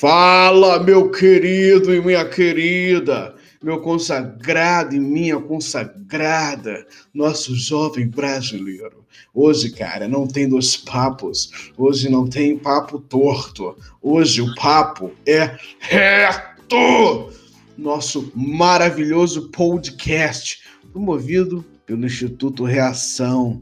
Fala, meu querido e minha querida, meu consagrado e minha consagrada, nosso jovem brasileiro. Hoje, cara, não tem dois papos. Hoje não tem papo torto. Hoje o papo é reto. Nosso maravilhoso podcast, promovido pelo Instituto Reação.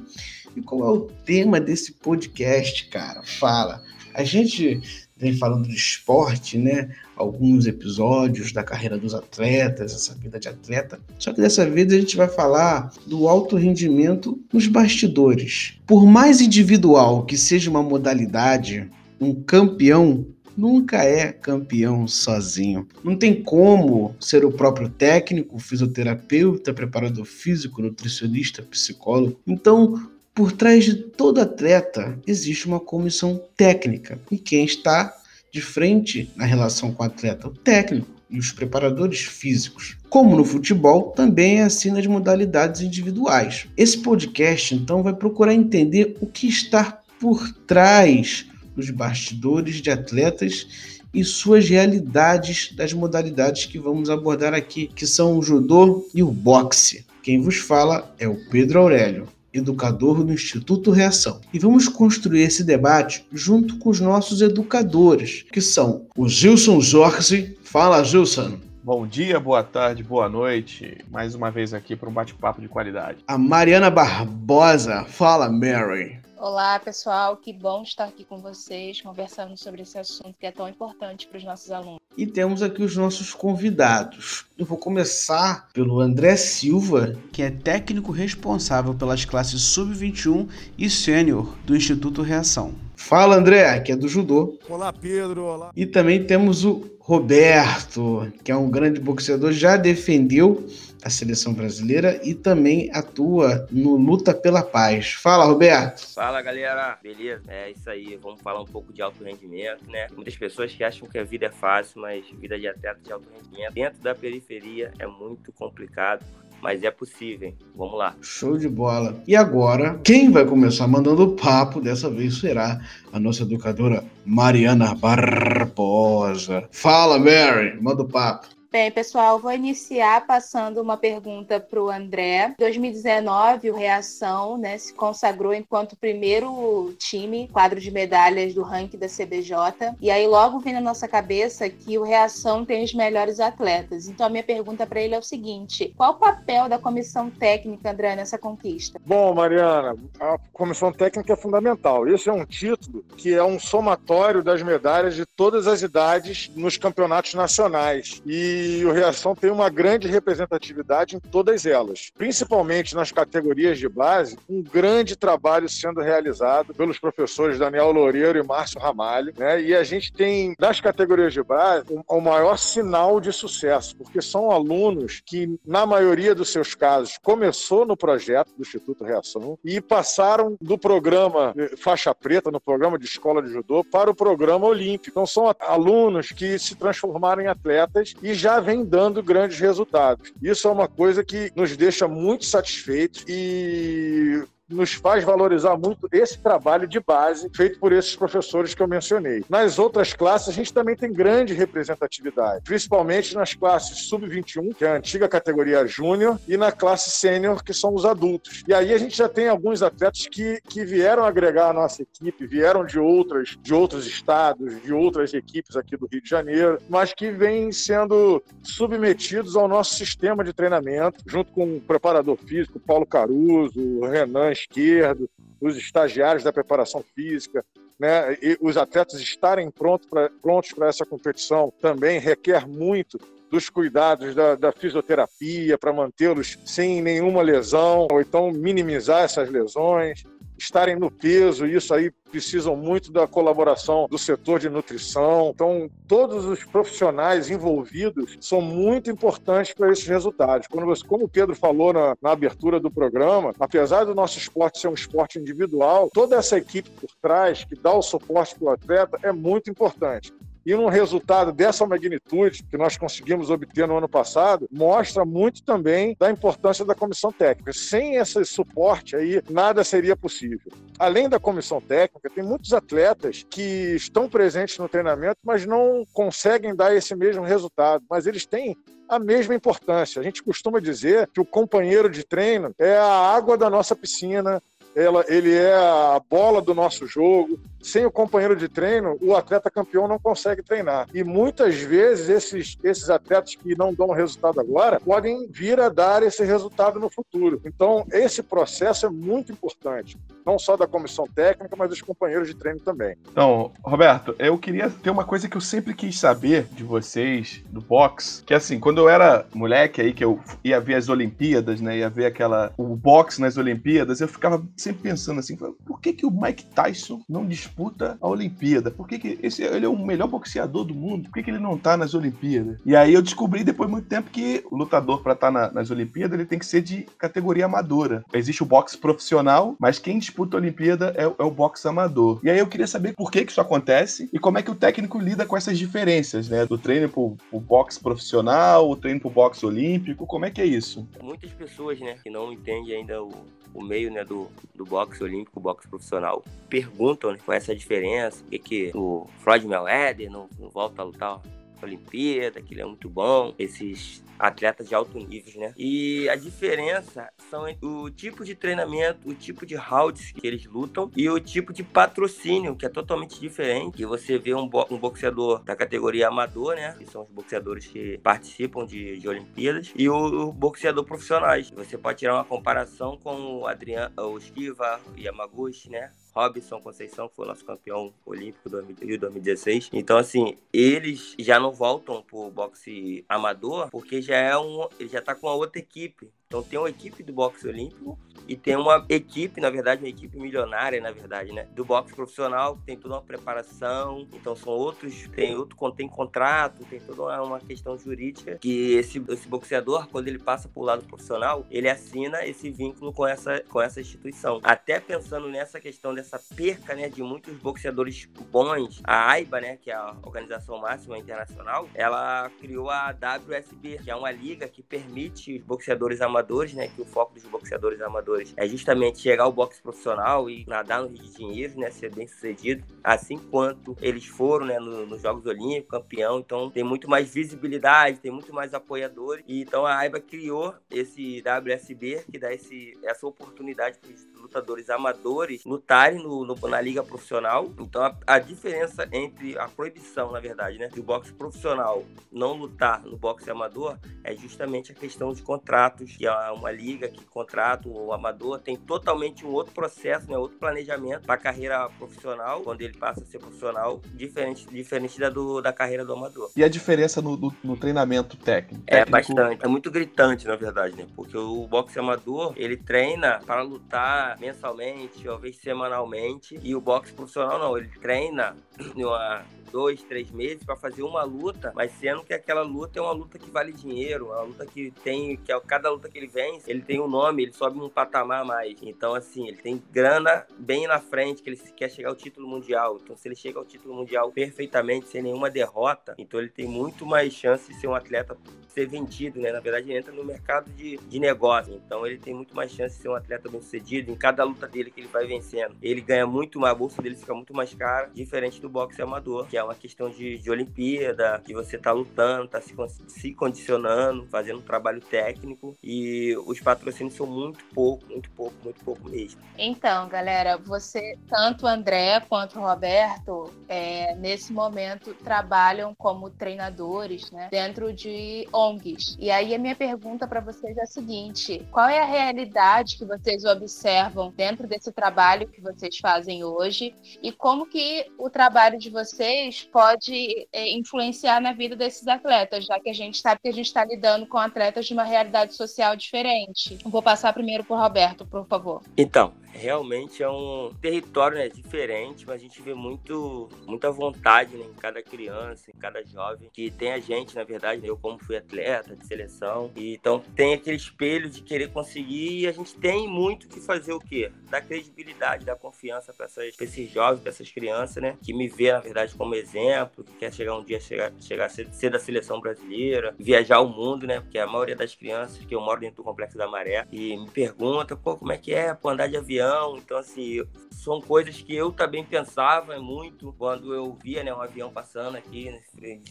E qual é o tema desse podcast, cara? Fala. A gente vem falando de esporte, né? Alguns episódios da carreira dos atletas, essa vida de atleta. Só que dessa vez a gente vai falar do alto rendimento nos bastidores. Por mais individual que seja uma modalidade, um campeão nunca é campeão sozinho. Não tem como ser o próprio técnico, fisioterapeuta, preparador físico, nutricionista, psicólogo. Então, por trás de todo atleta existe uma comissão técnica. E quem está de frente na relação com o atleta? O técnico e os preparadores físicos. Como no futebol, também é assim nas modalidades individuais. Esse podcast, então, vai procurar entender o que está por trás dos bastidores de atletas e suas realidades das modalidades que vamos abordar aqui, que são o judô e o boxe. Quem vos fala é o Pedro Aurélio educador do Instituto Reação. E vamos construir esse debate junto com os nossos educadores, que são o Gilson Jorge. Fala, Gilson. Bom dia, boa tarde, boa noite. Mais uma vez aqui para um bate-papo de qualidade. A Mariana Barbosa. Fala, Mary. Olá, pessoal. Que bom estar aqui com vocês, conversando sobre esse assunto que é tão importante para os nossos alunos. E temos aqui os nossos convidados. Eu vou começar pelo André Silva, que é técnico responsável pelas classes sub-21 e sênior do Instituto Reação. Fala, André, que é do judô. Olá, Pedro. Olá. E também temos o Roberto, que é um grande boxeador, já defendeu a seleção brasileira e também atua no Luta pela Paz. Fala, Roberto. Fala, galera. Beleza? É isso aí. Vamos falar um pouco de alto rendimento, né? Muitas pessoas que acham que a vida é fácil, mas vida de atleta de alto rendimento dentro da periferia é muito complicado. Mas é possível, hein? Vamos lá. Show de bola. E agora, quem vai começar mandando o papo dessa vez será a nossa educadora Mariana Barbosa. Fala, Mary, manda o papo. Bem, pessoal, vou iniciar passando uma pergunta para o André. Em 2019, o Reação né, se consagrou enquanto primeiro time, quadro de medalhas do ranking da CBJ. E aí logo vem na nossa cabeça que o Reação tem os melhores atletas. Então a minha pergunta para ele é o seguinte: qual o papel da comissão técnica, André, nessa conquista? Bom, Mariana, a comissão técnica é fundamental. Esse é um título que é um somatório das medalhas de todas as idades nos campeonatos nacionais. E e o Reação tem uma grande representatividade em todas elas, principalmente nas categorias de base, um grande trabalho sendo realizado pelos professores Daniel Loureiro e Márcio Ramalho, né? E a gente tem nas categorias de base o maior sinal de sucesso, porque são alunos que na maioria dos seus casos começou no projeto do Instituto Reação e passaram do programa faixa preta, no programa de escola de judô, para o programa olímpico. Então são alunos que se transformaram em atletas e já já vem dando grandes resultados. Isso é uma coisa que nos deixa muito satisfeitos e nos faz valorizar muito esse trabalho de base feito por esses professores que eu mencionei. Nas outras classes, a gente também tem grande representatividade, principalmente nas classes sub-21, que é a antiga categoria júnior, e na classe sênior, que são os adultos. E aí a gente já tem alguns atletas que, que vieram agregar a nossa equipe, vieram de outras, de outros estados, de outras equipes aqui do Rio de Janeiro, mas que vêm sendo submetidos ao nosso sistema de treinamento, junto com o preparador físico Paulo Caruso, Renan esquerdo, os estagiários da preparação física, né, e os atletas estarem pronto pra, prontos para essa competição também requer muito dos cuidados da, da fisioterapia para mantê-los sem nenhuma lesão, ou então minimizar essas lesões. Estarem no peso, isso aí precisam muito da colaboração do setor de nutrição. Então, todos os profissionais envolvidos são muito importantes para esses resultados. Quando você, como o Pedro falou na, na abertura do programa, apesar do nosso esporte ser um esporte individual, toda essa equipe por trás que dá o suporte para o atleta é muito importante. E um resultado dessa magnitude que nós conseguimos obter no ano passado mostra muito também da importância da comissão técnica. Sem esse suporte aí, nada seria possível. Além da comissão técnica, tem muitos atletas que estão presentes no treinamento, mas não conseguem dar esse mesmo resultado. Mas eles têm a mesma importância. A gente costuma dizer que o companheiro de treino é a água da nossa piscina, ela, ele é a bola do nosso jogo. Sem o companheiro de treino, o atleta campeão não consegue treinar. E muitas vezes esses, esses atletas que não dão resultado agora podem vir a dar esse resultado no futuro. Então, esse processo é muito importante, não só da comissão técnica, mas dos companheiros de treino também. Então, Roberto, eu queria ter uma coisa que eu sempre quis saber de vocês, do boxe, que assim, quando eu era moleque aí, que eu ia ver as Olimpíadas, né, ia ver aquela, o boxe nas Olimpíadas, eu ficava sempre pensando assim, por que, que o Mike Tyson não disputa a Olimpíada? Por que, que esse, ele é o melhor boxeador do mundo? Por que, que ele não tá nas Olimpíadas? E aí eu descobri depois de muito tempo que o lutador para estar tá na, nas Olimpíadas ele tem que ser de categoria amadora. Existe o boxe profissional, mas quem disputa a Olimpíada é, é o boxe amador. E aí eu queria saber por que, que isso acontece e como é que o técnico lida com essas diferenças, né? Do treino pro, pro boxe profissional, o treino pro boxe olímpico, como é que é isso? Muitas pessoas, né, que não entendem ainda o, o meio né, do, do boxe olímpico, boxe profissional, perguntam né, qual é essa diferença, por que, que o Floyd Mayweather não, não volta a lutar Olimpíada, que ele é muito bom, esses atletas de alto nível, né? E a diferença são o tipo de treinamento, o tipo de rounds que eles lutam e o tipo de patrocínio, que é totalmente diferente. Você vê um, bo um boxeador da categoria amador, né? Que são os boxeadores que participam de, de Olimpíadas, e o, o boxeador profissionais. Você pode tirar uma comparação com o Adriano, o Esquiva, Yamaguchi, né? Robson Conceição, foi nosso campeão olímpico Rio 2016. Então, assim, eles já não voltam pro boxe amador, porque já é um. Ele já tá com a outra equipe. Então tem uma equipe do boxe olímpico e tem uma equipe, na verdade, uma equipe milionária, na verdade, né? Do boxe profissional, tem toda uma preparação. Então são outros, tem outro, tem contrato, tem toda uma questão jurídica que esse, esse boxeador, quando ele passa pro lado profissional, ele assina esse vínculo com essa, com essa instituição. Até pensando nessa questão dessa perca, né, de muitos boxeadores bons, a AIBA, né, que é a Organização Máxima Internacional, ela criou a WSB, que é uma liga que permite os boxeadores amadores amadores, né? Que o foco dos boxeadores amadores é justamente chegar ao boxe profissional e nadar no Rio de Dinheiro, né? Ser bem sucedido, assim quanto eles foram, né? No, nos Jogos Olímpicos, campeão. Então tem muito mais visibilidade, tem muito mais apoiadores. E então a AIBA criou esse WSB que dá esse, essa oportunidade para os lutadores amadores lutarem no, no, na liga profissional. Então a, a, diferença entre a proibição, na verdade, né, do boxe profissional não lutar no boxe amador é justamente a questão de contratos e é uma liga que contrata o amador, tem totalmente um outro processo, né, outro planejamento para a carreira profissional, quando ele passa a ser profissional, diferente, diferente da, do, da carreira do amador. E a diferença no, no, no treinamento técnico? É bastante, é muito gritante, na verdade, né? Porque o boxe amador, ele treina para lutar mensalmente, talvez semanalmente, e o boxe profissional não, ele treina numa dois, três meses para fazer uma luta, mas sendo que aquela luta é uma luta que vale dinheiro, uma luta que tem, que é cada luta que ele vence, ele tem um nome, ele sobe um patamar mais. Então, assim, ele tem grana bem na frente, que ele quer chegar ao título mundial. Então, se ele chega ao título mundial perfeitamente, sem nenhuma derrota, então ele tem muito mais chance de ser um atleta ser vendido, né? Na verdade, ele entra no mercado de, de negócio. Então, ele tem muito mais chance de ser um atleta bem sucedido. Em cada luta dele que ele vai vencendo, ele ganha muito mais, a bolsa dele fica muito mais cara, diferente do boxe amador, que é uma questão de, de Olimpíada, que você tá lutando, tá se, se condicionando, fazendo um trabalho técnico e os patrocínios são muito pouco, muito pouco, muito pouco mesmo. Então, galera, você, tanto o André quanto o Roberto, é, nesse momento trabalham como treinadores, né, dentro de ONGs. E aí a minha pergunta para vocês é a seguinte: qual é a realidade que vocês observam dentro desse trabalho que vocês fazem hoje e como que o trabalho de vocês pode é, influenciar na vida desses atletas, já que a gente sabe que a gente está lidando com atletas de uma realidade social diferente. Vou passar primeiro pro Roberto, por favor. Então, realmente é um território né, diferente, mas a gente vê muito, muita vontade né, em cada criança, em cada jovem, que tem a gente, na verdade, eu como fui atleta de seleção, e então tem aquele espelho de querer conseguir e a gente tem muito que fazer o quê? Dar credibilidade, dar confiança para esses jovens, para essas crianças, né, que me vê, na verdade, como exemplo, que quer chegar um dia, chegar, chegar a ser, ser da seleção brasileira, viajar o mundo, né, porque a maioria das crianças, que eu moro dentro do Complexo da Maré, e me pergunta, como é que é, pô, andar de avião, então, assim, são coisas que eu também pensava muito quando eu via, né, um avião passando aqui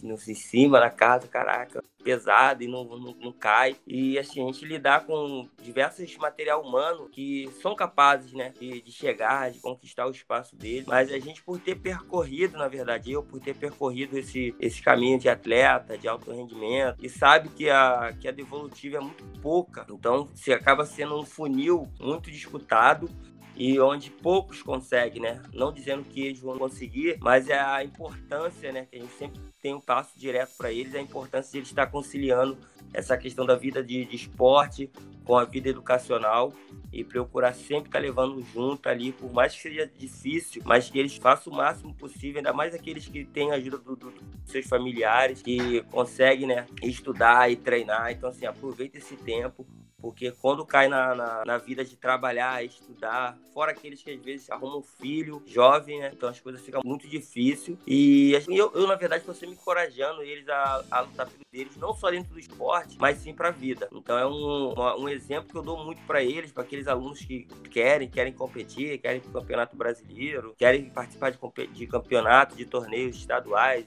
no, em cima da casa, caraca, pesado e não, não, não, cai. E assim, a gente lidar com diversos material humano que são capazes, né, de, de, chegar, de conquistar o espaço dele. Mas a gente, por ter percorrido, na verdade, eu, por ter percorrido esse, esse caminho de atleta, de alto rendimento, e sabe que a, que a devolutiva é muito pouca. Então, se acaba sendo um funil muito disputado e onde poucos conseguem, né? Não dizendo que eles vão conseguir, mas é a importância, né? Que a gente sempre tem um passo direto para eles, é a importância de eles estar conciliando essa questão da vida de, de esporte com a vida educacional e procurar sempre estar levando junto ali, por mais que seja difícil, mas que eles façam o máximo possível, ainda mais aqueles que têm ajuda do, do, dos seus familiares, que conseguem, né, estudar e treinar. Então, assim, aproveita esse tempo, porque quando cai na, na, na, vida de trabalhar, estudar, fora aqueles que às vezes arrumam um filho jovem, né? Então as coisas ficam muito difíceis. E assim, eu, eu, na verdade, estou sempre encorajando eles a, a lutar pelo deles, não só dentro do esporte, mas sim para a vida. Então é um, uma, um exemplo que eu dou muito para eles, para aqueles alunos que querem, querem competir, querem ir para o Campeonato Brasileiro, querem participar de, de campeonatos, de torneios estaduais,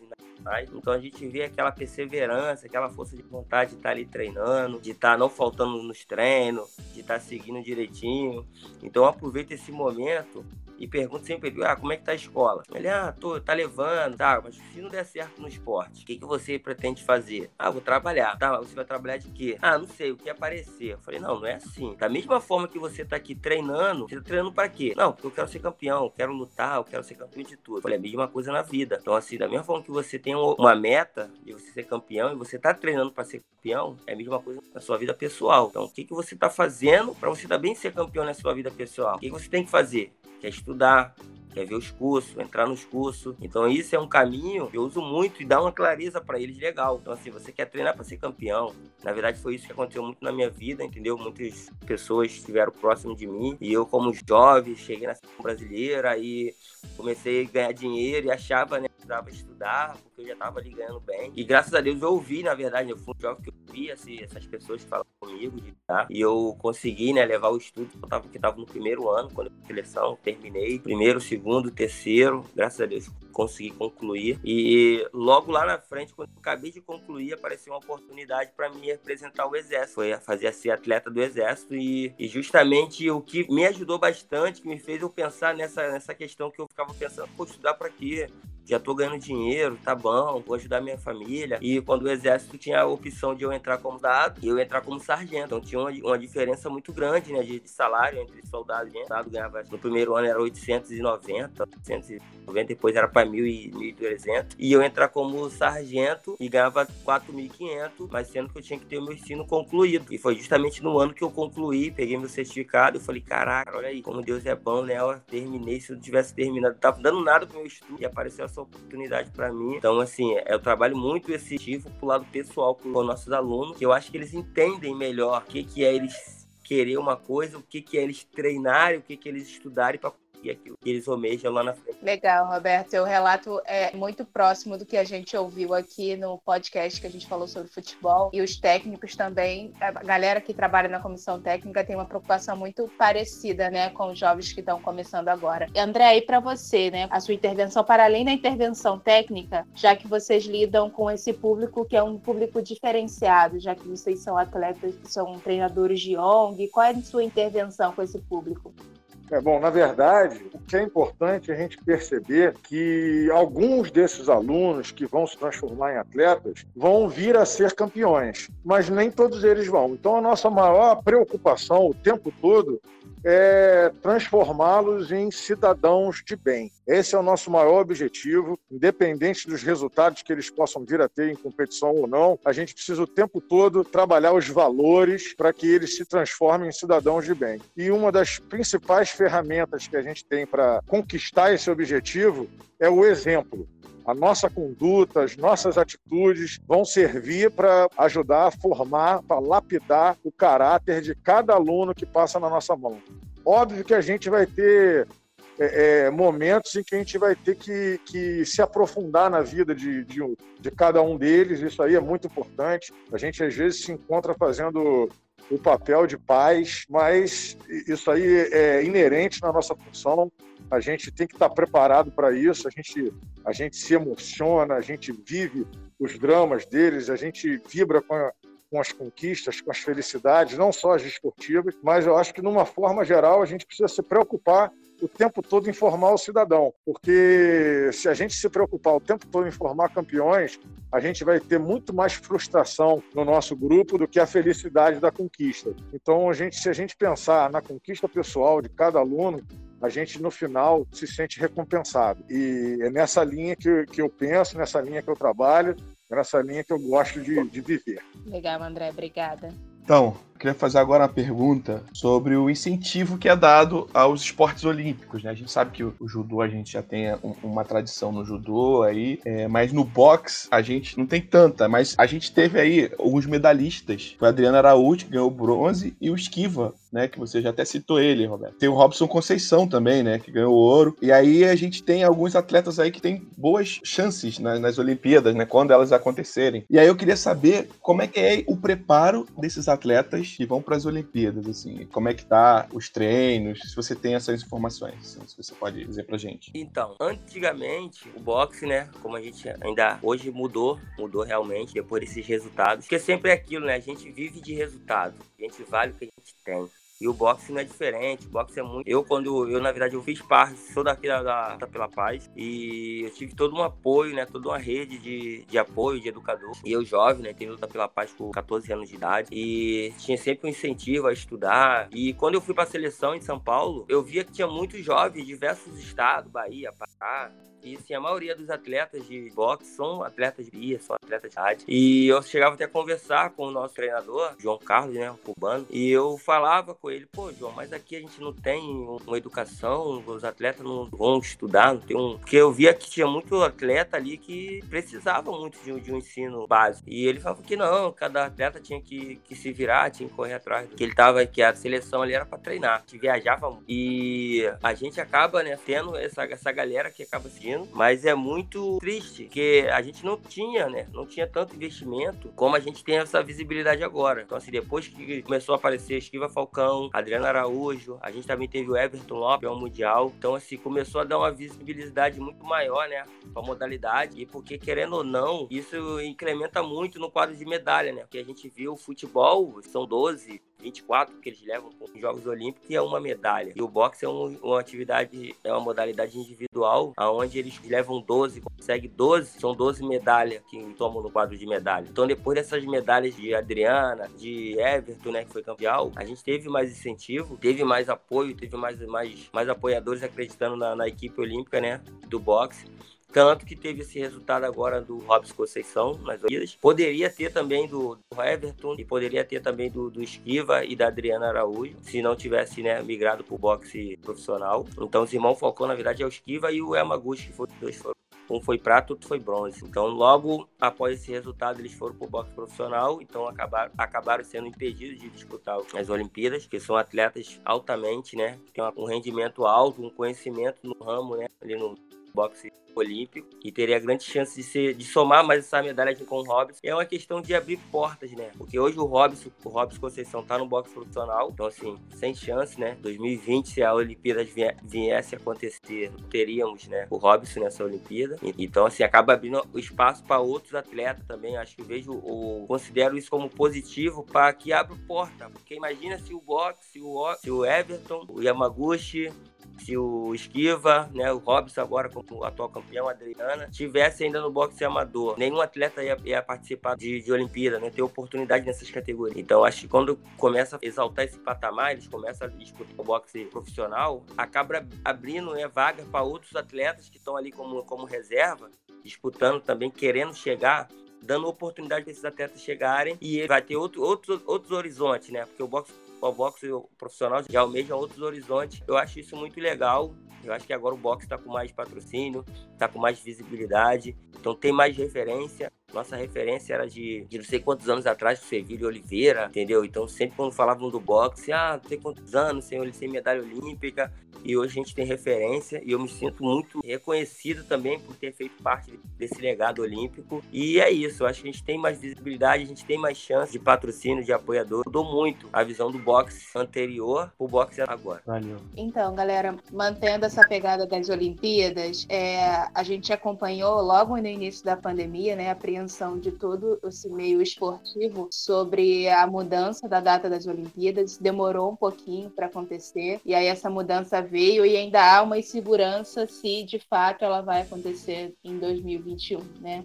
então a gente vê aquela perseverança, aquela força de vontade de estar tá ali treinando, de estar tá não faltando nos treinos, de estar tá seguindo direitinho. Então aproveita esse momento e pergunto sempre ah, como é que tá a escola? Ele, ah, tô, tá levando, tá, mas se não der certo no esporte, o que, que você pretende fazer? Ah, vou trabalhar. Tá, você vai trabalhar de quê? Ah, não sei, o que aparecer. Eu falei, não, não é assim. Da mesma forma que você tá aqui treinando, você tá treinando para quê? Não, porque eu quero ser campeão, eu quero lutar, eu quero ser campeão de tudo. Eu falei, a mesma coisa na vida. Então, assim, da mesma forma que você tem uma meta de você ser campeão e você tá treinando para ser campeão, é a mesma coisa na sua vida pessoal. Então, o que, que você tá fazendo para você também ser campeão na sua vida pessoal? O que, que você tem que fazer? Quer estudar, quer ver os cursos, entrar nos cursos. Então isso é um caminho que eu uso muito e dá uma clareza para eles legal. Então assim, você quer treinar para ser campeão. Na verdade foi isso que aconteceu muito na minha vida, entendeu? Muitas pessoas estiveram próximo de mim e eu como jovem cheguei na seleção brasileira e comecei a ganhar dinheiro e achava, né, precisava estudar, porque eu já estava ali ganhando bem. E graças a Deus eu ouvi, na verdade, eu fui um jovem que eu ouvi assim, essas pessoas falam comigo, de, e eu consegui, né, levar o estudo, eu tava, que estava no primeiro ano, quando eu seleção, terminei, primeiro, segundo, terceiro, graças a Deus consegui concluir. E logo lá na frente, quando eu acabei de concluir, apareceu uma oportunidade para mim representar o Exército. Foi fazer ser atleta do Exército e, e, justamente o que me ajudou bastante, que me fez eu pensar nessa, nessa questão que eu ficava pensando, pô, estudar para quê? Já tô ganhando dinheiro, tá bom, vou ajudar minha família. E quando o exército tinha a opção de eu entrar como soldado e eu entrar como sargento. Então tinha uma, uma diferença muito grande, né, de, de salário entre soldado e soldado ganhava no primeiro ano era 890, 890, depois era para 1.300. E eu entrar como sargento e ganhava 4.500, mas sendo que eu tinha que ter o meu ensino concluído. E foi justamente no ano que eu concluí, peguei meu certificado, eu falei, caraca, olha aí, como Deus é bom, né? Eu terminei, se eu tivesse terminado, tava dando nada pro meu estudo e apareceu essa oportunidade para mim. Então, assim, eu trabalho muito esse tipo pro lado pessoal com os nossos alunos, que eu acho que eles entendem melhor o que, que é eles querer uma coisa, o que, que é eles treinarem, o que, que é eles estudarem para e aquilo que eles almejam lá na frente. Legal, Roberto. Seu relato é muito próximo do que a gente ouviu aqui no podcast que a gente falou sobre futebol. E os técnicos também, a galera que trabalha na comissão técnica tem uma preocupação muito parecida, né, com os jovens que estão começando agora. André, aí para você, né, a sua intervenção, para além da intervenção técnica, já que vocês lidam com esse público que é um público diferenciado, já que vocês são atletas, são treinadores de ONG, qual é a sua intervenção com esse público? É, bom, na verdade, o que é importante é a gente perceber que alguns desses alunos que vão se transformar em atletas vão vir a ser campeões, mas nem todos eles vão. Então, a nossa maior preocupação o tempo todo é transformá-los em cidadãos de bem. Esse é o nosso maior objetivo, independente dos resultados que eles possam vir a ter em competição ou não. A gente precisa o tempo todo trabalhar os valores para que eles se transformem em cidadãos de bem. E uma das principais ferramentas que a gente tem para conquistar esse objetivo é o exemplo a nossa conduta, as nossas atitudes vão servir para ajudar a formar, para lapidar o caráter de cada aluno que passa na nossa mão. Óbvio que a gente vai ter é, é, momentos em que a gente vai ter que, que se aprofundar na vida de, de, de, cada um deles, isso aí é muito importante. A gente às vezes se encontra fazendo o papel de pais, mas isso aí é inerente na nossa função a gente tem que estar preparado para isso, a gente, a gente se emociona, a gente vive os dramas deles, a gente vibra com, a, com as conquistas, com as felicidades, não só as esportivas, mas eu acho que, numa forma geral, a gente precisa se preocupar o tempo todo em formar o cidadão, porque se a gente se preocupar o tempo todo em formar campeões, a gente vai ter muito mais frustração no nosso grupo do que a felicidade da conquista. Então, a gente, se a gente pensar na conquista pessoal de cada aluno, a gente no final se sente recompensado. E é nessa linha que, que eu penso, nessa linha que eu trabalho, é nessa linha que eu gosto de, de viver. Legal, André, obrigada. Então, queria fazer agora uma pergunta sobre o incentivo que é dado aos esportes olímpicos. Né? A gente sabe que o, judô a gente já tem um, uma tradição no judô aí, é, mas no boxe a gente não tem tanta. Mas a gente teve aí alguns medalhistas. O Adriano Araújo que ganhou bronze e o Esquiva, né? Que você já até citou ele, Roberto. Tem o Robson Conceição também, né? Que ganhou ouro. E aí a gente tem alguns atletas aí que têm boas chances nas, nas Olimpíadas, né? Quando elas acontecerem. E aí eu queria saber como é que é o preparo desses atletas que vão para as Olimpíadas, assim, como é que tá os treinos, se você tem essas informações, assim, se você pode dizer pra gente. Então, antigamente, o boxe, né, como a gente ainda hoje mudou, mudou realmente depois desses resultados, porque sempre é aquilo, né, a gente vive de resultado, a gente vale o que a gente tem. E o boxe não é diferente. O boxe é muito. Eu, quando. Eu, na verdade, eu fiz parte, sou daqui da, da, Pela Paz. E eu tive todo um apoio, né? Toda uma rede de, de apoio, de educador. E eu, jovem, né? Tenho luta pela paz por 14 anos de idade. E tinha sempre um incentivo a estudar. E quando eu fui para a seleção em São Paulo, eu via que tinha muitos jovens de diversos estados Bahia, Pará, e sim, a maioria dos atletas de boxe são atletas de Bia, são atletas de rádio. E eu chegava até a conversar com o nosso treinador, João Carlos, né, um cubano, e eu falava com ele, pô, João, mas aqui a gente não tem uma educação, os atletas não vão estudar, não tem um. Porque eu via que tinha muito atleta ali que precisava muito de um, de um ensino básico. E ele falava que não, cada atleta tinha que, que se virar, tinha que correr atrás que ele tava, que a seleção ali era para treinar, que viajava muito. E a gente acaba, né, tendo essa, essa galera que acaba se mas é muito triste que a gente não tinha, né? Não tinha tanto investimento como a gente tem essa visibilidade agora. Então, assim, depois que começou a aparecer Esquiva Falcão, Adriano Araújo, a gente também teve o Everton Lopes, ao Mundial. Então, assim, começou a dar uma visibilidade muito maior, né? Pra modalidade. E porque, querendo ou não, isso incrementa muito no quadro de medalha, né? Porque a gente viu o futebol, são 12, 24 que eles levam os Jogos Olímpicos e é uma medalha. E o boxe é um, uma atividade, é uma modalidade individual, aonde eles levam 12, conseguem 12, são 12 medalhas que tomam no quadro de medalha. Então depois dessas medalhas de Adriana, de Everton, né, que foi campeão, a gente teve mais incentivo, teve mais apoio, teve mais, mais, mais apoiadores acreditando na, na equipe olímpica, né, do boxe. Tanto que teve esse resultado agora do Robson Conceição nas Olimpíadas. Poderia ter também do, do Everton e poderia ter também do, do Esquiva e da Adriana Araújo, se não tivesse né, migrado para o boxe profissional. Então, os irmãos Falcão, na verdade, é o Esquiva e o Emaguchi, que foi, dois foram um foi prata, outro foi bronze. Então, logo após esse resultado, eles foram para o boxe profissional, então acabaram, acabaram sendo impedidos de disputar as Olimpíadas, que são atletas altamente, né, que têm um rendimento alto, um conhecimento no ramo, né, ali no, boxe olímpico e teria grande chance de, ser, de somar mais essa medalha com o Robson. É uma questão de abrir portas, né? Porque hoje o Robson, o Robson Conceição tá no boxe profissional, então assim, sem chance, né? 2020, se a Olimpíada viesse a acontecer, teríamos, né, o Robson nessa Olimpíada. Então assim, acaba abrindo o espaço para outros atletas também. Acho que vejo ou considero isso como positivo para que abra porta, porque imagina se o boxe, o, se o Everton, o Yamaguchi, se o Esquiva, né, o Robson agora como atual campeão, Adriana, tivesse ainda no boxe amador, nenhum atleta ia, ia participar de, de Olimpíada, né, ter oportunidade nessas categorias. Então acho que quando começa a exaltar esse patamar, eles começam a disputar o boxe profissional, acaba abrindo né, vaga para outros atletas que estão ali como, como reserva, disputando também, querendo chegar dando oportunidade para esses atletas chegarem e vai ter outro, outros, outros horizontes, né? Porque o boxe o boxe profissional já almeja outros horizontes. Eu acho isso muito legal. Eu acho que agora o boxe está com mais patrocínio, está com mais visibilidade, então tem mais referência. Nossa referência era de, de não sei quantos anos atrás, o Sevilho Oliveira, entendeu? Então sempre quando falavam do boxe, ah, não sei quantos anos, sem, sem medalha olímpica, e hoje a gente tem referência, e eu me sinto muito reconhecido também por ter feito parte desse legado olímpico. E é isso, eu acho que a gente tem mais visibilidade, a gente tem mais chance de patrocínio, de apoiador. Mudou muito a visão do boxe anterior pro boxe agora. Valeu. Então, galera, mantendo essa pegada das Olimpíadas, é, a gente acompanhou logo no início da pandemia, né, a apreensão de todo esse meio esportivo sobre a mudança da data das Olimpíadas. Demorou um pouquinho para acontecer, e aí essa mudança veio e ainda há uma insegurança se de fato ela vai acontecer em 2021, né?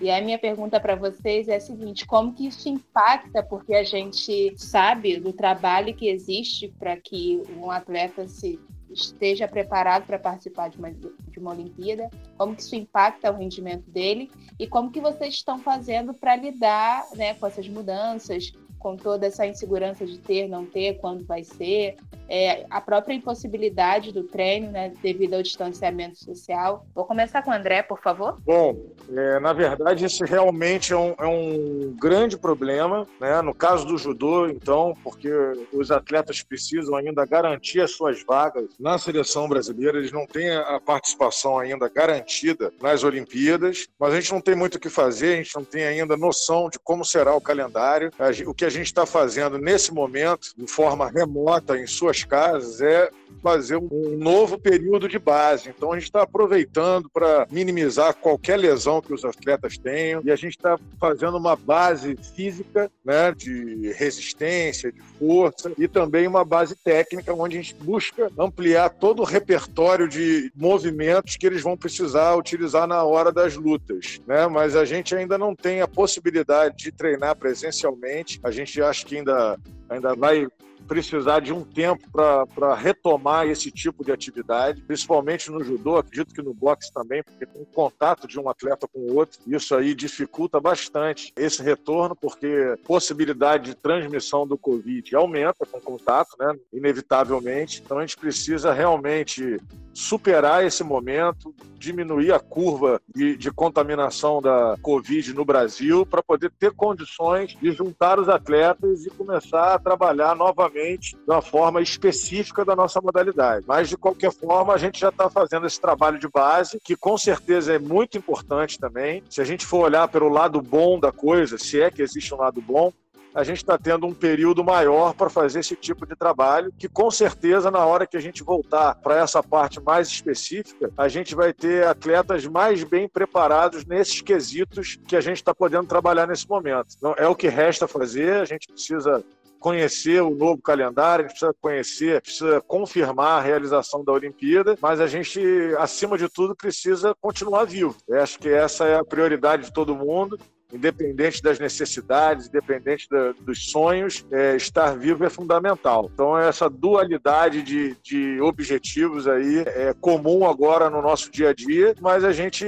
E a minha pergunta para vocês é a seguinte: como que isso impacta? Porque a gente sabe do trabalho que existe para que um atleta se esteja preparado para participar de uma, de uma Olimpíada, como que isso impacta o rendimento dele e como que vocês estão fazendo para lidar né, com essas mudanças, com toda essa insegurança de ter, não ter, quando vai ser, é, a própria impossibilidade do treino, né, devido ao distanciamento social. Vou começar com o André, por favor. Bom, é, na verdade, isso realmente é um, é um, grande problema, né? No caso do judô, então, porque os atletas precisam ainda garantir as suas vagas na seleção brasileira, eles não têm a participação ainda garantida nas Olimpíadas, mas a gente não tem muito o que fazer, a gente não tem ainda noção de como será o calendário. O que a gente está fazendo nesse momento, de forma remota, em suas casas, é fazer um novo período de base. Então a gente está aproveitando para minimizar qualquer lesão que os atletas tenham e a gente está fazendo uma base física, né, de resistência, de força e também uma base técnica onde a gente busca ampliar todo o repertório de movimentos que eles vão precisar utilizar na hora das lutas, né? Mas a gente ainda não tem a possibilidade de treinar presencialmente. A gente acha que ainda ainda vai precisar de um tempo para retomar esse tipo de atividade, principalmente no judô, acredito que no boxe também, porque tem contato de um atleta com o outro, isso aí dificulta bastante esse retorno, porque possibilidade de transmissão do Covid aumenta com contato, né, inevitavelmente. Então a gente precisa realmente superar esse momento, diminuir a curva de, de contaminação da Covid no Brasil, para poder ter condições de juntar os atletas e começar a trabalhar novamente de uma forma específica da nossa modalidade. Mas, de qualquer forma, a gente já está fazendo esse trabalho de base, que com certeza é muito importante também. Se a gente for olhar pelo lado bom da coisa, se é que existe um lado bom, a gente está tendo um período maior para fazer esse tipo de trabalho, que com certeza, na hora que a gente voltar para essa parte mais específica, a gente vai ter atletas mais bem preparados nesses quesitos que a gente está podendo trabalhar nesse momento. Então, é o que resta fazer, a gente precisa conhecer o novo calendário, a gente precisa conhecer, precisa confirmar a realização da Olimpíada, mas a gente, acima de tudo, precisa continuar vivo. Eu acho que essa é a prioridade de todo mundo independente das necessidades, independente da, dos sonhos, é, estar vivo é fundamental. Então, essa dualidade de, de objetivos aí é comum agora no nosso dia a dia, mas a gente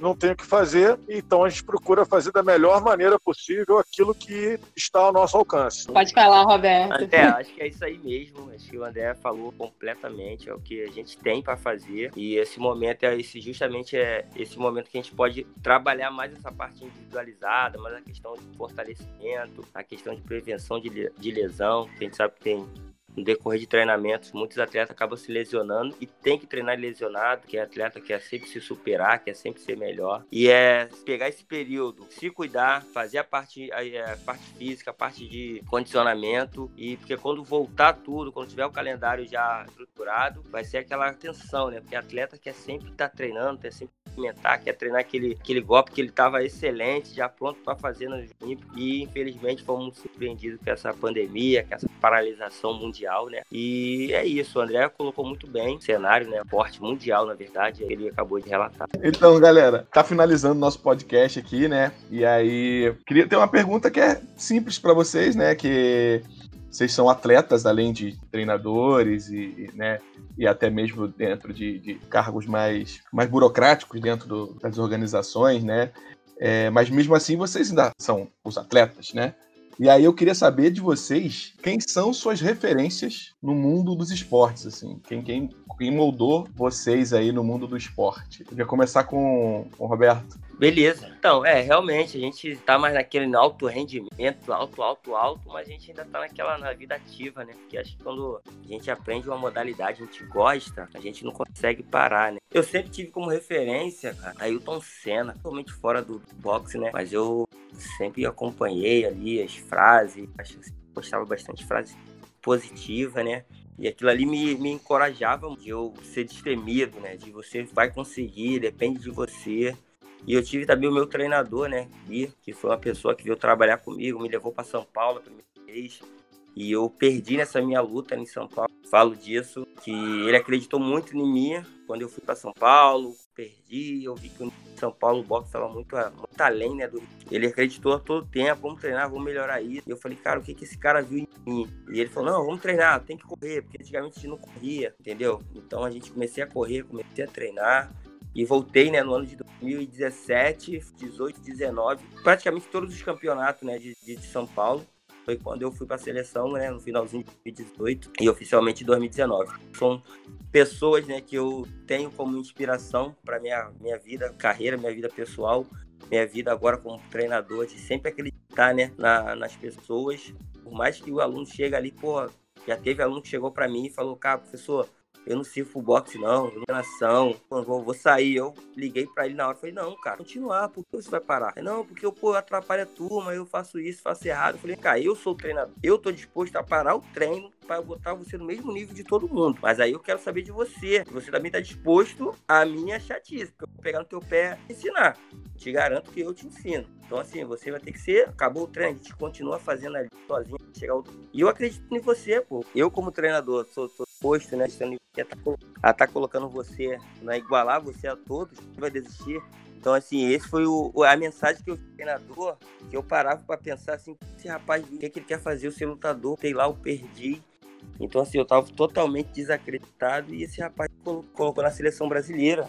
não tem o que fazer, então a gente procura fazer da melhor maneira possível aquilo que está ao nosso alcance. Pode falar, Roberto. André, acho que é isso aí mesmo. Acho que o André falou completamente. É o que a gente tem para fazer. E esse momento é esse justamente é esse momento que a gente pode trabalhar mais essa parte individualizada mas a questão de fortalecimento, a questão de prevenção de, de lesão, que a gente sabe que tem no decorrer de treinamentos, muitos atletas acabam se lesionando e tem que treinar lesionado, que é atleta que é sempre se superar, que é sempre ser melhor. E é pegar esse período, se cuidar, fazer a parte, a, a parte física, a parte de condicionamento, e porque quando voltar tudo, quando tiver o calendário já estruturado, vai ser aquela tensão, né? Porque atleta quer sempre estar tá treinando, quer sempre alimentar, quer treinar aquele, aquele golpe que ele estava excelente, já pronto para fazer no Olímpicos. E infelizmente fomos surpreendidos com essa pandemia, com essa paralisação mundial, né? E é isso, o André colocou muito bem o cenário, né? Forte mundial, na verdade, ele acabou de relatar. Então, galera, tá finalizando nosso podcast aqui, né? E aí, queria ter uma pergunta que é simples para vocês, né? Que vocês são atletas, além de treinadores e, né, e até mesmo dentro de, de cargos mais, mais burocráticos dentro do, das organizações, né? É, mas mesmo assim vocês ainda são os atletas, né? E aí eu queria saber de vocês quem são suas referências no mundo dos esportes, assim, quem, quem, quem moldou vocês aí no mundo do esporte. Eu ia começar com, com o Roberto. Beleza. Então, é, realmente, a gente tá mais naquele alto rendimento, alto, alto, alto, mas a gente ainda tá naquela na vida ativa, né? Porque acho que quando a gente aprende uma modalidade, a gente gosta, a gente não consegue parar, né? Eu sempre tive como referência, cara, Ailton Senna, totalmente fora do boxe, né? Mas eu sempre acompanhei ali as frases, acho que gostava bastante de frases positivas, né? E aquilo ali me, me encorajava de eu ser destemido, né? De você vai conseguir, depende de você. E eu tive também o meu treinador, né, que foi uma pessoa que veio trabalhar comigo, me levou para São Paulo a primeira vez. E eu perdi nessa minha luta em São Paulo. Falo disso, que ele acreditou muito em mim quando eu fui para São Paulo, perdi, eu vi que o São Paulo o boxe estava muito, muito além, né? Do... Ele acreditou a todo tempo, vamos treinar, vamos melhorar isso. E eu falei, cara, o que, que esse cara viu em mim? E ele falou, não, vamos treinar, tem que correr, porque antigamente a gente não corria, entendeu? Então a gente comecei a correr, comecei a treinar. E voltei, né, no ano de 2017, 18, 19, praticamente todos os campeonatos, né, de, de São Paulo. Foi quando eu fui para a seleção, né, no finalzinho de 2018 e oficialmente em 2019. São pessoas, né, que eu tenho como inspiração para minha minha vida, carreira, minha vida pessoal, minha vida agora como treinador, de sempre acreditar, né, na, nas pessoas. Por mais que o aluno chegue ali, pô, já teve aluno que chegou para mim e falou, cara, professor, eu não sirvo boxe, não, nação, vou, vou sair. Eu liguei pra ele na hora, falei, não, cara, continuar, por que você vai parar? Não, porque eu, pô, atrapalho a turma, eu faço isso, faço errado. Falei, cara, eu sou o treinador, eu tô disposto a parar o treino para botar você no mesmo nível de todo mundo. Mas aí eu quero saber de você. Você também tá disposto a minha chatice, porque eu vou pegar no teu pé e ensinar. Te garanto que eu te ensino. Então, assim, você vai ter que ser. Acabou o treino, a gente continua fazendo ali sozinho, chegar outro. E eu acredito em você, pô. Eu, como treinador, sou, sou posto, né? A tá, a tá colocando você, né, igualar você a todos, vai desistir. Então, assim, esse foi o, a mensagem que eu treinador, que eu parava para pensar assim, esse rapaz, o que, é que ele quer fazer? Eu ser lutador, sei lá, eu perdi. Então, assim, eu tava totalmente desacreditado e esse rapaz colocou na seleção brasileira.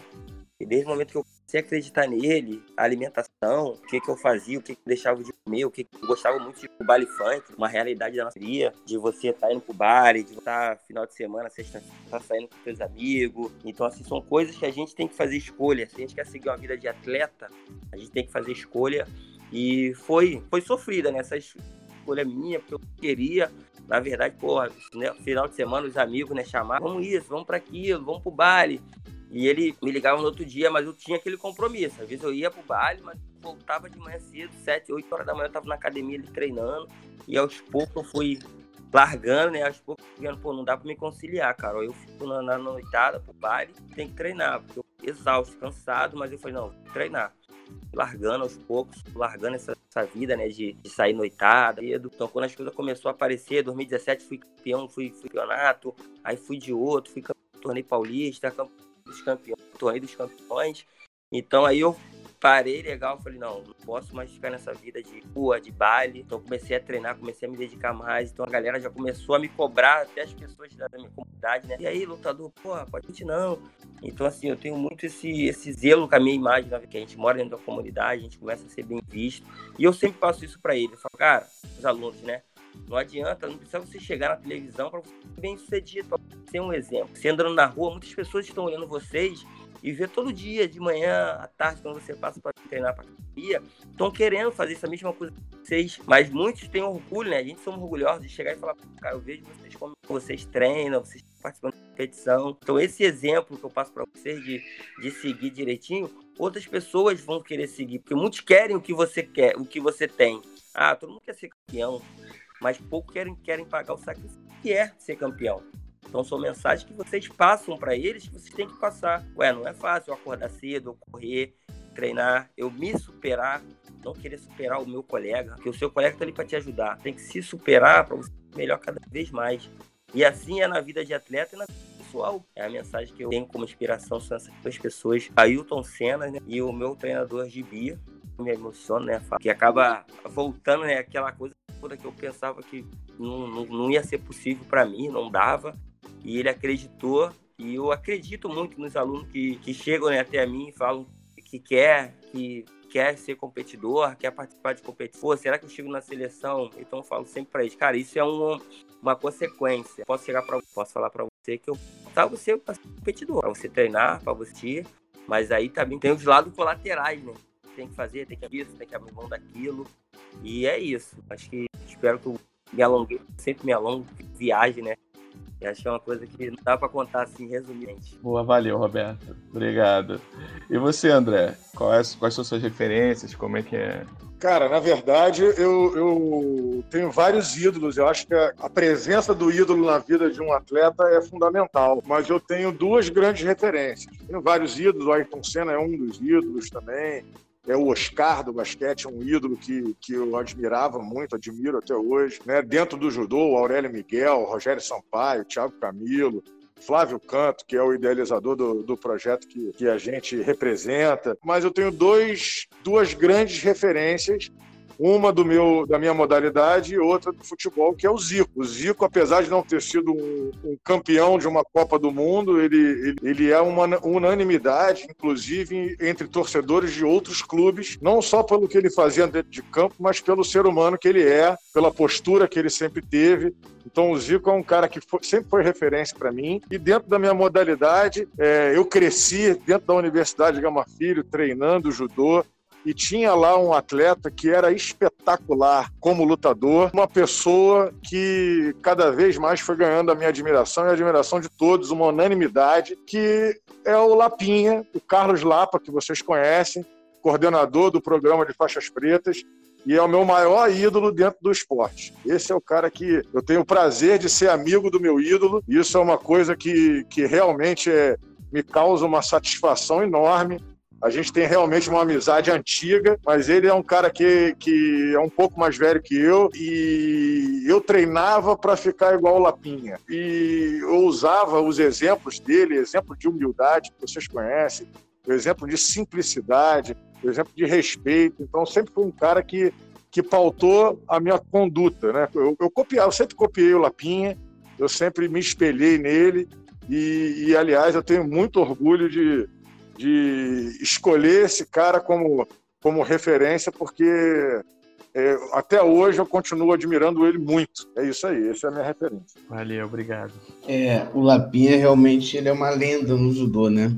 E desde o momento que eu comecei a acreditar nele, a alimentação, o que, que eu fazia, o que, que eu deixava de comer, o que, que eu gostava muito de pro baile funk, uma realidade da nossa vida, de você estar tá indo pro baile, de estar tá, final de semana, sexta-feira, tá saindo com seus amigos. Então, assim, são coisas que a gente tem que fazer escolha. Se a gente quer seguir uma vida de atleta, a gente tem que fazer escolha. E foi, foi sofrida, né? Escolha minha, porque eu queria, na verdade, pô, né, final de semana os amigos, né, chamar, vamos isso, vamos para aquilo, vamos pro baile. E ele me ligava no outro dia, mas eu tinha aquele compromisso. Às vezes eu ia pro baile, mas voltava de manhã cedo, 7, 8 horas da manhã eu tava na academia ali treinando. E aos poucos eu fui largando, né? Aos poucos vendo, pô, não dá pra me conciliar, cara. Eu fico na, na noitada pro baile, tem que treinar, porque eu exausto, cansado, mas eu falei, não, treinar. Largando aos poucos, largando essa, essa vida, né, de, de sair noitada. Então, quando as coisas começaram a aparecer, 2017 fui campeão, fui, fui campeonato, aí fui de outro, fui campeão, paulista, campeão dos campeões, torneio dos campeões. Então aí eu parei legal, falei, não posso mais ficar nessa vida de rua, de baile. Então comecei a treinar, comecei a me dedicar mais. Então a galera já começou a me cobrar, até as pessoas da minha comunidade, né? E aí, lutador, porra, pode gente não. Então, assim, eu tenho muito esse, esse zelo com a minha imagem, né? que a gente mora dentro da comunidade, a gente começa a ser bem visto. E eu sempre faço isso para eles. Eu falo, cara, os alunos, né? Não adianta, não precisa você chegar na televisão para você ser bem sucedido, para ser um exemplo. Você andando na rua, muitas pessoas estão olhando vocês e vê todo dia, de manhã, à tarde, quando você passa para treinar para academia, estão querendo fazer essa mesma coisa que vocês, mas muitos têm orgulho, né? A gente somos orgulhosos de chegar e falar, cara, eu vejo vocês como vocês treinam, vocês participando de competição. Então, esse exemplo que eu passo para vocês de, de seguir direitinho, outras pessoas vão querer seguir, porque muitos querem o que você quer, o que você tem. Ah, todo mundo quer ser campeão, mas pouco querem, querem pagar o sacrifício que é ser campeão. Então são mensagens que vocês passam para eles que vocês têm que passar. Ué, não é fácil eu acordar cedo, eu correr, treinar, eu me superar, não querer superar o meu colega, porque o seu colega está ali para te ajudar. Tem que se superar para você melhor cada vez mais. E assim é na vida de atleta e na vida pessoal. É a mensagem que eu tenho como inspiração são essas duas pessoas, Ailton Senna né, e o meu treinador Gibi, me emociona, né? Que acaba voltando, né? Aquela coisa que eu pensava que não, não, não ia ser possível para mim, não dava. E ele acreditou. E eu acredito muito nos alunos que, que chegam né, até mim e falam que quer, que quer ser competidor, quer participar de competição. será que eu chego na seleção? Então eu falo sempre para eles, cara, isso é um, uma consequência. Posso chegar para posso falar para você que eu tá você para ser competidor, para você treinar, para você, mas aí também tem os lados colaterais, né? tem que fazer, tem que isso, tem que abrir mão daquilo. E é isso. Acho que espero que eu me alongue, sempre me alongo, viagem, né? E acho que é uma coisa que não dá para contar assim, resumidamente. Boa, valeu, Roberto. Obrigado. E você, André? Quais, quais são suas referências? Como é que é? Cara, na verdade, eu, eu tenho vários ídolos. Eu acho que a, a, presença do ídolo na vida de um atleta é fundamental. Mas eu tenho duas grandes referências. Tenho vários ídolos. O Ayrton Senna é um dos ídolos também é o Oscar do basquete, um ídolo que, que eu admirava muito, admiro até hoje. Né? Dentro do judô, o Aurélio Miguel, Rogério Sampaio, Thiago Camilo, Flávio Canto, que é o idealizador do, do projeto que, que a gente representa. Mas eu tenho dois, duas grandes referências uma do meu, da minha modalidade e outra do futebol, que é o Zico. O Zico, apesar de não ter sido um, um campeão de uma Copa do Mundo, ele, ele, ele, é uma unanimidade, inclusive entre torcedores de outros clubes, não só pelo que ele fazia dentro de campo, mas pelo ser humano que ele é, pela postura que ele sempre teve. Então, o Zico é um cara que foi, sempre foi referência para mim. E dentro da minha modalidade, é, eu cresci dentro da Universidade Gama Filho, treinando judô e tinha lá um atleta que era espetacular como lutador, uma pessoa que cada vez mais foi ganhando a minha admiração e a admiração de todos, uma unanimidade, que é o Lapinha, o Carlos Lapa, que vocês conhecem, coordenador do programa de faixas pretas, e é o meu maior ídolo dentro do esporte. Esse é o cara que eu tenho o prazer de ser amigo do meu ídolo, e isso é uma coisa que, que realmente é, me causa uma satisfação enorme a gente tem realmente uma amizade antiga, mas ele é um cara que, que é um pouco mais velho que eu e eu treinava para ficar igual o Lapinha. E eu usava os exemplos dele, exemplo de humildade que vocês conhecem, exemplo de simplicidade, exemplo de respeito. Então, sempre foi um cara que, que pautou a minha conduta. Né? Eu, eu, copiava, eu sempre copiei o Lapinha, eu sempre me espelhei nele. E, e, aliás, eu tenho muito orgulho de, de escolher esse cara como, como referência, porque é, até hoje eu continuo admirando ele muito. É isso aí, essa é a minha referência. Valeu, obrigado. É, o Lapinha realmente ele é uma lenda no judô, né?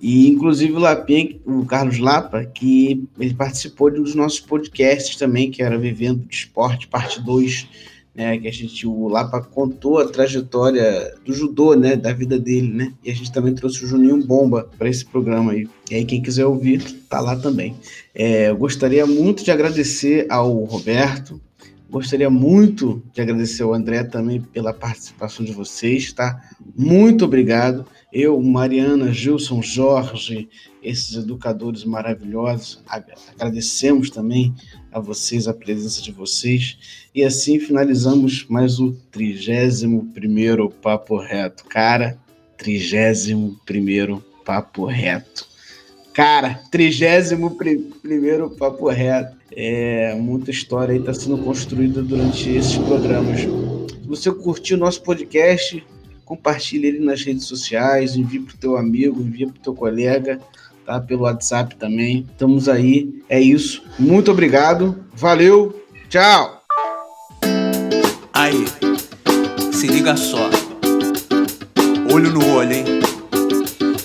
E inclusive o Lapinha, o Carlos Lapa, que ele participou de um dos nossos podcasts também, que era Vivendo de Esporte, parte 2 né, que a gente, o Lapa contou a trajetória do judô, né, da vida dele, né, e a gente também trouxe o Juninho Bomba para esse programa aí. E aí quem quiser ouvir, tá lá também. É, eu gostaria muito de agradecer ao Roberto, gostaria muito de agradecer ao André também pela participação de vocês, tá? Muito obrigado. Eu, Mariana, Gilson, Jorge, esses educadores maravilhosos, agradecemos também a vocês, a presença de vocês. E assim finalizamos mais o 31 Papo Reto. Cara, 31 Papo Reto. Cara, 31 Papo Reto. É, muita história aí está sendo construída durante esses programas. Você curtiu o nosso podcast, compartilhe ele nas redes sociais, envie para o teu amigo, envie para o teu colega tá? Pelo WhatsApp também. Estamos aí. É isso. Muito obrigado. Valeu. Tchau. Aí, se liga só. Olho no olho, hein?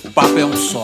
O papo é um só.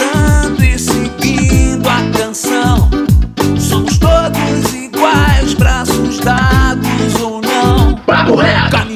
não.